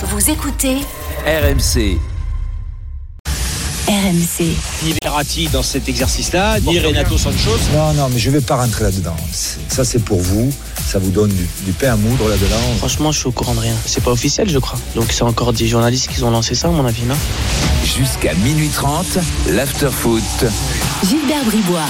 Vous écoutez RMC. RMC. ni Verratti dans cet exercice-là, ni Renato Sancho. Non, non, mais je vais pas rentrer là-dedans. Ça, c'est pour vous. Ça vous donne du, du pain à moudre là-dedans. Franchement, je suis au courant de rien. C'est pas officiel, je crois. Donc c'est encore des journalistes qui ont lancé ça, à mon avis, non? Jusqu'à minuit 30, l'after-foot. Gilbert Bribois.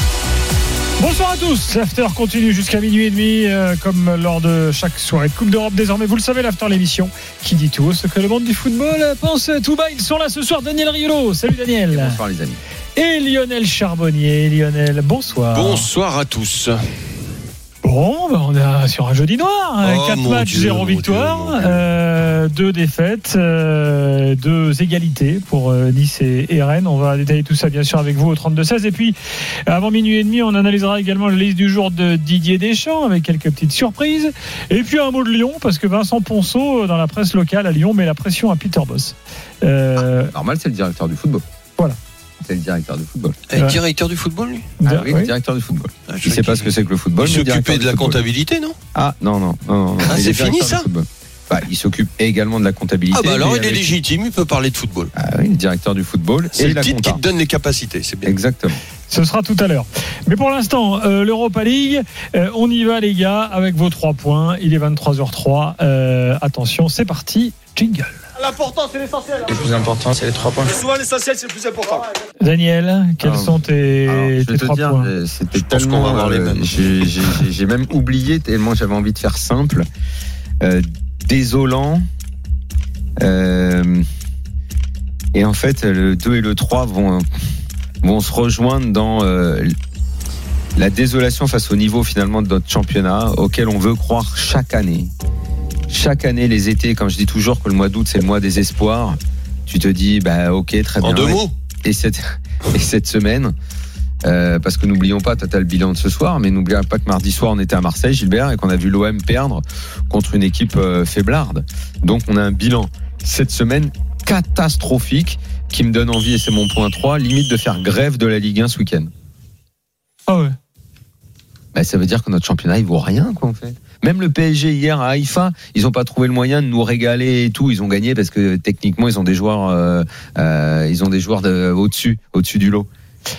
Bonsoir à tous, l'after continue jusqu'à minuit et demi, euh, comme lors de chaque soirée de Coupe d'Europe désormais. Vous le savez, l'after l'émission qui dit tout ce que le monde du football pense tout bas. Ils sont là ce soir, Daniel Riolo. Salut Daniel. Bonsoir les amis. Et Lionel Charbonnier. Lionel, bonsoir. Bonsoir à tous. Bon, ben, on est sur un jeudi noir. Oh, 4 mon matchs, Dieu, 0 mon victoire, Dieu, mon Dieu. euh, deux défaites, euh, deux égalités pour euh, Nice et, et Rennes. On va détailler tout ça bien sûr avec vous au 32-16. Et puis, avant minuit et demi, on analysera également la liste du jour de Didier Deschamps avec quelques petites surprises. Et puis un mot de Lyon, parce que Vincent Ponceau, dans la presse locale à Lyon, met la pression à Peter Boss. Euh, Normal, c'est le directeur du football. Voilà. C'est le directeur du football. Ouais. directeur du football, lui Ah oui, oui. le directeur du football. Ah, Je sais pas ce que c'est que le football. Il s'occupait de la comptabilité, non? Ah non, non, non, non. non. Ah, Il c'est est fini, ça. Bah, il s'occupe également de la comptabilité. Ah bah alors il est légitime, il peut parler de football. Ah oui, le directeur du football C'est le la titre compta. qui te donne les capacités, c'est bien. Exactement. Ce sera tout à l'heure. Mais pour l'instant, euh, l'Europa League, euh, on y va les gars avec vos trois points. Il est 23h03. Euh, attention, c'est parti. Jingle. Le plus important, c'est les trois points. Daniel, quels Alors, sont tes, Alors, je tes vais te trois dire, points euh, c'était Je pense qu'on tellement. va avoir les euh, mêmes. j'ai- J'ai j'ai- j'ai même oublié tellement j'avais envie de faire simple, Euh, désolant. Euh, et en fait, le 2 et le 3 vont vont se rejoindre dans euh, la désolation face au niveau finalement de notre championnat auquel on veut croire chaque année. Chaque année, les étés, comme je dis toujours que le mois d'août c'est le mois des espoirs, tu te dis bah ok très bien. En deux Ouais. mots, Et cette, et cette semaine, euh, parce que n'oublions pas, tu as le bilan de ce soir, mais n'oublions pas que mardi soir, on était à Marseille, Gilbert, et qu'on a vu l'OM perdre contre une équipe euh, faiblarde. Donc, on a un bilan cette semaine catastrophique qui me donne envie, et c'est mon point 3, limite de faire grève de la Ligue 1 ce week-end. Ah ouais. Bah, ça veut dire que notre championnat, il vaut rien, quoi, en fait. Même le PSG hier à Haïfa, ils n'ont pas trouvé le moyen de nous régaler et tout. Ils ont gagné parce que techniquement, ils ont des joueurs, euh, euh, ils ont des joueurs de, au-dessus, au-dessus du lot.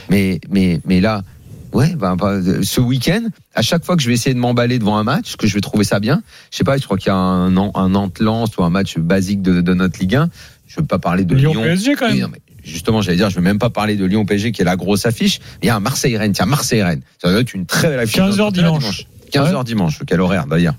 Mais, mais, mais là, ouais, bah, ce week-end, à chaque fois que je vais essayer de m'emballer devant un match, que je vais trouver ça bien, je sais pas, je crois qu'il y a un, un Nantes-Lens ou un match basique de, de notre Ligue 1. Je veux pas parler de Lyon, Lyon. PSG quand même. Oui, non, mais justement, j'allais dire, je vais même pas parler de Lyon PSG qui est la grosse affiche. Mais il y a un Marseille-Rennes. Tiens, Marseille-Rennes. Ça doit être une très belle affiche. 15 heures Dans- dimanche. 15h dimanche, quel horaire d'ailleurs.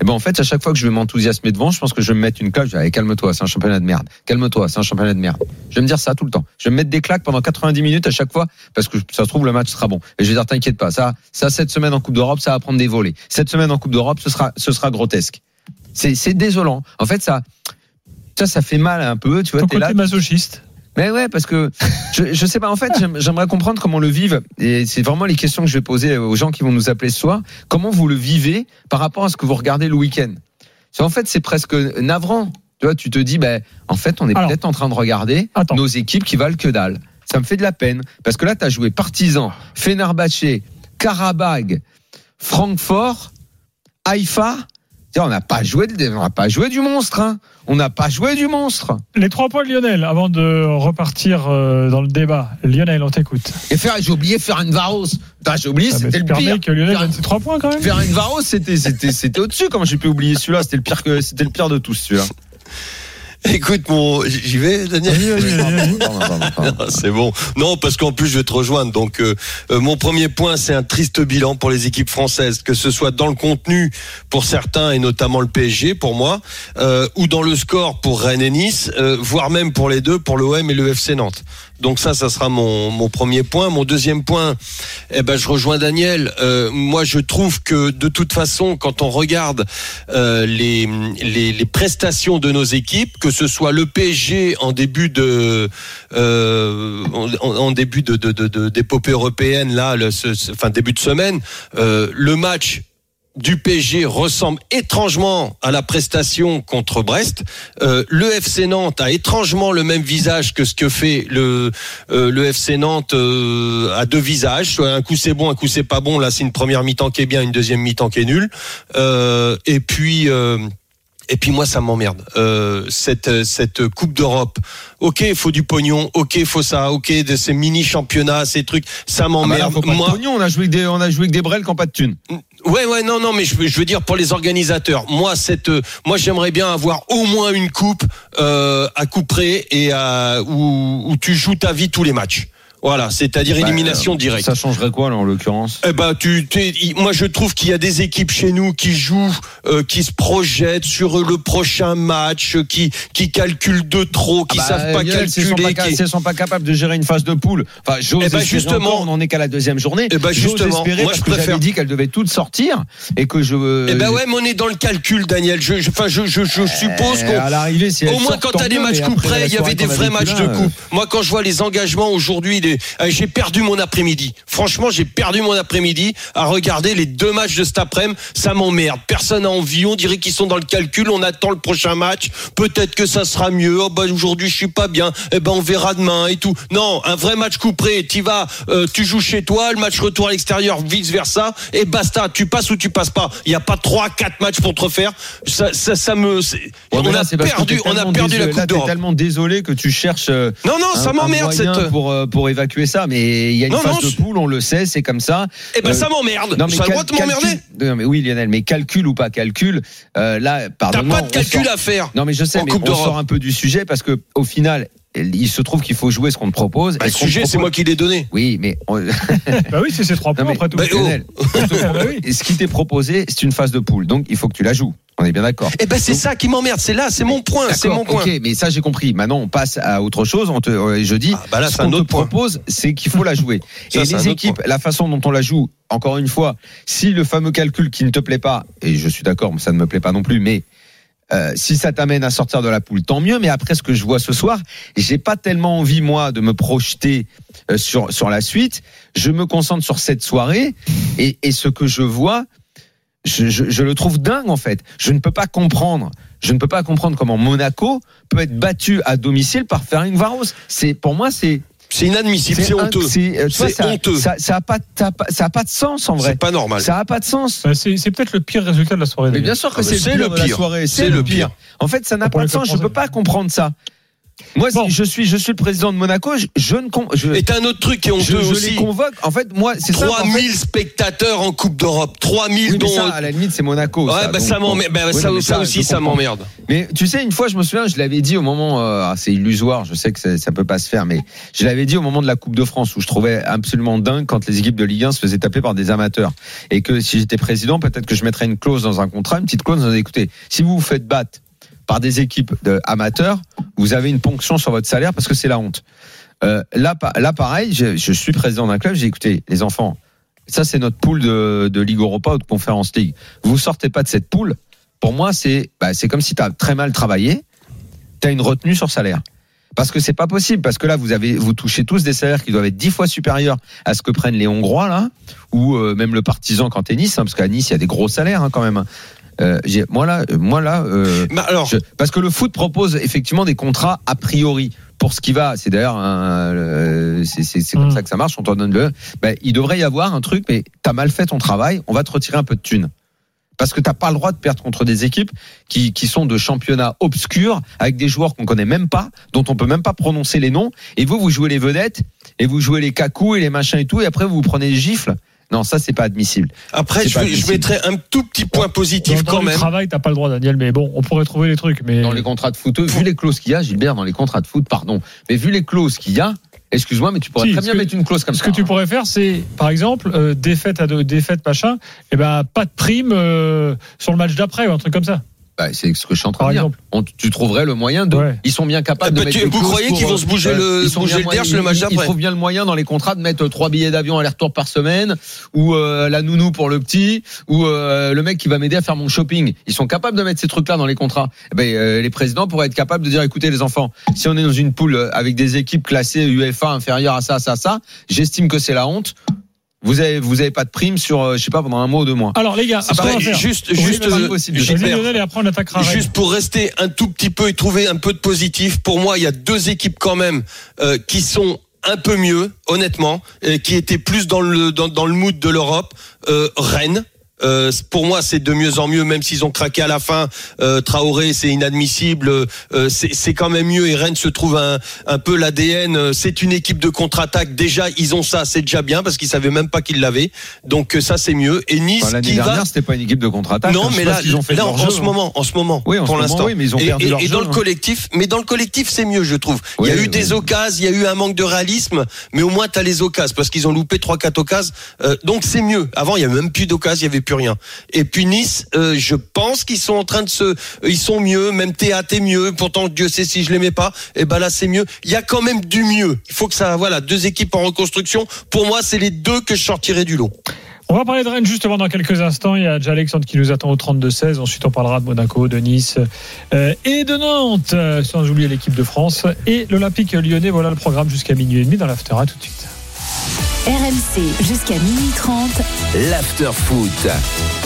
Et ben en fait, à chaque fois que je vais m'enthousiasmer devant, je pense que je vais me mettre une claque. Je vais, allez, calme-toi, c'est un championnat de merde. Calme-toi, c'est un championnat de merde. Je vais me dire ça tout le temps. Je vais me mettre des claques pendant 90 minutes à chaque fois parce que ça se trouve le match sera bon. Et je vais dire t'inquiète pas, ça, ça cette semaine en Coupe d'Europe, ça va prendre des volets. Cette semaine en Coupe d'Europe, ce sera, ce sera grotesque. C'est, c'est désolant. En fait, ça, ça, ça fait mal un peu. Tu vois, Ton t'es là, côté masochiste. Mais ouais, parce que je, je sais pas. En fait, j'aime- j'aimerais comprendre comment le vivent. Et c'est vraiment les questions que je vais poser aux gens qui vont nous appeler ce soir. Comment vous le vivez par rapport à ce que vous regardez le week-end? En fait, c'est presque navrant. Tu vois, tu te dis, ben, en fait, on est peut-être en train de regarder attends. nos équipes qui valent que dalle. Ça me fait de la peine parce que là, tu as joué Partizan, Fenerbahçe, Karabag, Francfort, Haïfa. Tiens, On n'a pas joué, on n'a pas joué du monstre. Hein. On n'a pas joué du monstre. Les trois points de Lionel, avant de repartir euh, dans le débat. Lionel, on t'écoute. Et faire, j'ai oublié faire une Varos. J'ai oublié, Ah, c'était le pire. que Lionel ses trois points quand même. Faire une Varos, c'était, c'était, c'était au-dessus. Comment j'ai pu oublier celui-là C'était le pire que, c'était le pire de tous, celui-là. écoute mon, j'y vais, Daniel. C'est bon. Non, parce qu'en plus, je vais te rejoindre. Donc, euh, euh, mon premier point, c'est un triste bilan pour les équipes françaises, que ce soit dans le contenu pour certains et notamment le PSG pour moi, euh, ou dans le score pour Rennes et Nice, euh, voire même pour les deux, pour l'OM et le FC Nantes. Donc ça, ça sera mon, mon premier point. Mon deuxième point, eh ben, je rejoins Daniel. Euh, moi, je trouve que de toute façon, quand on regarde euh, les, les, les prestations de nos équipes, que ce soit le PSG en début de euh, en, début de de- de- de- d'épopée européenne là, le, ce- enfin début de semaine, euh, le match du PSG ressemble étrangement à la prestation contre Brest. Euh, le FC Nantes a étrangement le même visage que ce que fait le euh, le FC Nantes euh, à deux visages. Soit un coup c'est bon, un coup c'est pas bon. Là, c'est une première mi-temps qui est bien, une deuxième mi-temps qui est nulle. Euh, et puis. euh, Et puis moi, ça m'emmerde. Euh, cette euh, cette Coupe d'Europe. Ok, il faut du pognon. Ok, il faut ça. Ok, de ces mini championnats, ces trucs, ça Ah bah m'emmerde. moi, pognon, on a joué avec des, on a joué avec des brels qui n'ont pas de thunes. Ouais, ouais, non, non, mais je, veux- je veux dire pour les organisateurs. Moi, cette, euh, moi, j'aimerais bien avoir au moins une coupe euh, à coup près et à, où, où tu joues ta vie tous les matchs. Voilà, c'est-à-dire Bah, élimination euh, directe. Ça changerait quoi là en l'occurrence? Eh ben, tu, moi, je trouve qu'il y a des équipes chez nous qui jouent, euh, qui se projettent sur le prochain match, euh, qui, qui calculent de trop, qui Ah bah, savent pas Lionel, calculer. qui- s'ils sont pas capables de gérer une phase de poule. Enfin, j'ose Eh espérer justement- on en est qu'à la deuxième journée. Eh J'ose justement, espérer moi, parce je que préfère- j'avais dit qu'elles devaient toutes sortir et que je. Eh ben ouais, mais on est dans le calcul, Daniel. Je, enfin, je, je, je suppose Euh, qu'on. à l'arrivée, si elles Au moins, quand t'as des matchs coup près, il y avait des vrais matchs de coupe. Moi, quand je vois les engagements aujourd'hui, euh, j'ai perdu mon après-midi. Franchement, j'ai perdu mon après-midi à regarder les deux matchs de cet après-midi. Ça m'emmerde. Personne n'a envie. On dirait qu'ils sont dans le calcul. On attend le prochain match. Peut-être que ça sera mieux. Oh, bah, aujourd'hui, je suis pas bien. Eh ben, on verra demain et tout. Non, un vrai match coup près. Tu vas, euh, tu joues chez toi. Le match retour à l'extérieur, vice versa. Et basta. Tu passes ou tu passes pas. Il n'y a pas trois, quatre matchs pour te refaire. Ça, ça, ça me. Ouais, on là, a c'est parce que perdu. On a perdu la Coupe d'Europe. tellement désolé que tu cherches. euh, Non, non, ça m'emmerde cette. pour pour évacuer ça. Mais il y a une Non, phase non, de poule, on le sait, c'est comme ça. Eh ben, Euh, ça m'emmerde. Non mais Ça cal- de m'emmerder. non, mais oui Lionel, mais calcul ou pas calcul, euh, là T'as pardonne-moi. pas de calcul sort- à faire. Non mais je sais, mais on d'Europe. sort un peu du sujet parce que au final, il se trouve qu'il faut jouer ce qu'on te propose. Bah, et le sujet, c'est moi qui l'ai donné. Oui, mais on- Bah oui, c'est ces trois Non, points mais- après tout. Bah, oh. Lionel, Bah oui. ce qui t'est proposé, c'est une phase de poule, donc il faut que tu la joues. On est bien d'accord. Eh ben, c'est ça qui m'emmerde. C'est là, c'est mon point. C'est D'accord, mon point. Ok, mais ça j'ai compris. Maintenant on passe à autre chose. On te, euh, je dis, Ah, bah là, ce qu'on te point. propose, c'est qu'il faut la jouer. Ça, et les équipes, la façon dont on la joue, encore une fois, si le fameux calcul qui ne te plaît pas, et je suis d'accord, ça ne me plaît pas non plus, mais euh, si ça t'amène à sortir de la poule, tant mieux. Mais après ce que je vois ce soir, j'ai pas tellement envie moi de me projeter euh, sur sur la suite. Je me concentre sur cette soirée et, et ce que je vois, je, je, je le trouve dingue en fait. Je ne peux pas comprendre. Je ne peux pas comprendre comment Monaco peut être battu à domicile par Ferencvaros. C'est pour moi c'est C'est inadmissible. C'est honteux. c'est, euh, C'est ça- honteux. Ça, ça a pas, ça a pas, pas de sens en vrai. C'est pas normal. Ça a pas de sens. Bah, c'est peut-être le pire résultat de la soirée. Mais bien sûr que Ah bah, c'est le pire. C'est le pire. En fait, ça n'a pas de sens. Je Français. peux pas comprendre ça. Moi, Bon. si je suis, je suis le président de Monaco. Je, je ne, com- je, Et t'as un autre truc qui est je, je aussi. les convoque. En fait, moi, c'est ça. en fait. 3000 spectateurs en Coupe d'Europe. 3000 Oui, dont. ça, à la limite, c'est Monaco. ouais, ça, bah, donc, ça m'emmerde. Bah, Oui, ça, aussi, ça m'emmerde. Mais tu sais, une fois, je me souviens, je l'avais dit au moment, euh, ah, c'est illusoire, je sais que ça, ça peut pas se faire, mais je l'avais dit au moment de la Coupe de France où je trouvais absolument dingue quand les équipes de Ligue 1 se faisaient taper par des amateurs. Et que si j'étais président, peut-être que je mettrais une clause dans un contrat, une petite clause, dans écoutez, si vous vous faites battre par des équipes de amateurs, vous avez une ponction sur votre salaire parce que c'est la honte. Euh, là, là, pareil, je, suis président d'un club, j'ai dit, écoutez, les enfants, ça c'est notre poule de, Ligue Europa ou de Conférence League. Vous sortez pas de cette poule. Pour moi, c'est bah, comme si tu as très mal travaillé, tu as une retenue sur salaire. Parce que c'est pas possible, parce que là, vous avez, vous touchez tous des salaires qui doivent être dix fois supérieurs à ce que prennent les Hongrois là, ou euh, même le partisan quand t'es Nice, hein, parce qu'à Nice il y a des gros salaires hein, quand même. Euh, j'ai- moi là, euh, moi là, euh, Bah, alors, je- parce que le foot propose effectivement des contrats a priori pour ce qui va. C'est d'ailleurs euh, c'est c'est- c'est comme Mm. ça que ça marche. On t'en donne le. Ben, il devrait y avoir un truc, mais t'as mal fait ton travail. On va te retirer un peu de thunes. Parce que t'as pas le droit de perdre contre des équipes qui, qui sont de championnats obscurs avec des joueurs qu'on connaît même pas, dont on peut même pas prononcer les noms. Et vous, vous jouez les vedettes et vous jouez les cacous et les machins et tout, et après vous vous prenez les gifles. Non, ça c'est pas admissible. après, je, pas vais- je admissible. mettrai un tout petit point positif Dans, dans quand le même. travail, t'as pas le droit, Daniel. Mais bon, on pourrait trouver les trucs. Mais dans les contrats de foot, vu les clauses qu'il y a, Gilbert, dans les contrats de foot, pardon, mais vu les clauses qu'il y a, excuse-moi, mais tu pourrais Si, très ce bien que- mettre une clause comme Ce ça. que tu pourrais faire, c'est, par exemple, euh, défaite à deux, défaite machin, et ben pas de prime euh, sur le match d'après ou un truc comme ça. Bah, c'est ce que je suis en train Par de dire. On- tu trouverais le moyen de. Ouais. Ils sont bien capables Ah bah, de mettre. tu- des vous croyez qu'ils vont se bouger le- ils sont bouger le derche le match ils- d'après Ils trouvent bien le moyen dans les contrats de mettre trois billets d'avion aller-retour par semaine, ou euh, la nounou pour le petit, ou euh, le mec qui va m'aider à faire mon shopping. Ils sont capables de mettre ces trucs-là dans les contrats. Eh ben, euh, les présidents pourraient être capables de dire écoutez les enfants, si on est dans une poule euh, avec des équipes classées UEFA inférieures à ça, ça, ça, j'estime que c'est la honte. Vous avez vous avez pas de prime sur euh, je sais pas pendant un mois ou deux mois. Alors les gars, Après, faire. juste, Oui, juste, vas-y, euh, possible. Vas-y, Gilbert, Lionel, et après on attaquera. Rennes. Juste pour rester un tout petit peu et trouver un peu de positif, pour moi, il y a deux équipes quand même euh, qui sont un peu mieux, honnêtement, et qui étaient plus dans le dans, dans le mood de l'Europe. Euh, Rennes. Euh, pour moi, c'est de mieux en mieux, même s'ils ont craqué à la fin. Euh, Traoré, c'est inadmissible. Euh, c'est quand même mieux. Et Rennes se trouve un, un peu l'ADN. Euh, C'est une équipe de contre-attaque. Déjà, ils ont ça, c'est déjà bien parce qu'ils savaient même pas qu'ils l'avaient. Donc euh, ça, c'est mieux. Et Nice Enfin, L'année qui va. dernière, c'était pas une équipe de contre-attaque. Non, hein. Mais là, s'ils ont fait là, en jeu, ce hein. moment, en ce moment, Oui, en pour l'instant. oui, mais ils ont et, perdu et- leur et jeu, dans le hein. collectif, mais dans le collectif, c'est mieux, je trouve. Il y a eu des occasions, il y a eu un manque de réalisme, mais au moins t'as les occasions parce qu'ils ont loupé trois, quatre occasions. Euh, donc c'est mieux. Avant, il y avait même plus d'occasions, il y avait plus rien. Et puis Nice, euh, je pense qu'ils sont en train de se, ils sont mieux. Même Théâtre est mieux. Pourtant, Dieu sait si je l'aimais pas. Et ben là, c'est mieux. Il y a quand même du mieux. Il faut que ça, voilà, deux équipes en reconstruction. Pour moi, c'est les deux que je sortirais du lot. On va parler de Rennes justement dans quelques instants. Il y a déjà Alexandre qui nous attend au 32-16. Ensuite, on parlera de Monaco, de Nice euh, et de Nantes, euh, sans oublier l'équipe de France et l'Olympique lyonnais. Voilà le programme jusqu'à minuit et demi dans l'after. À tout de suite. RMC jusqu'à minuit 30. l'after foot.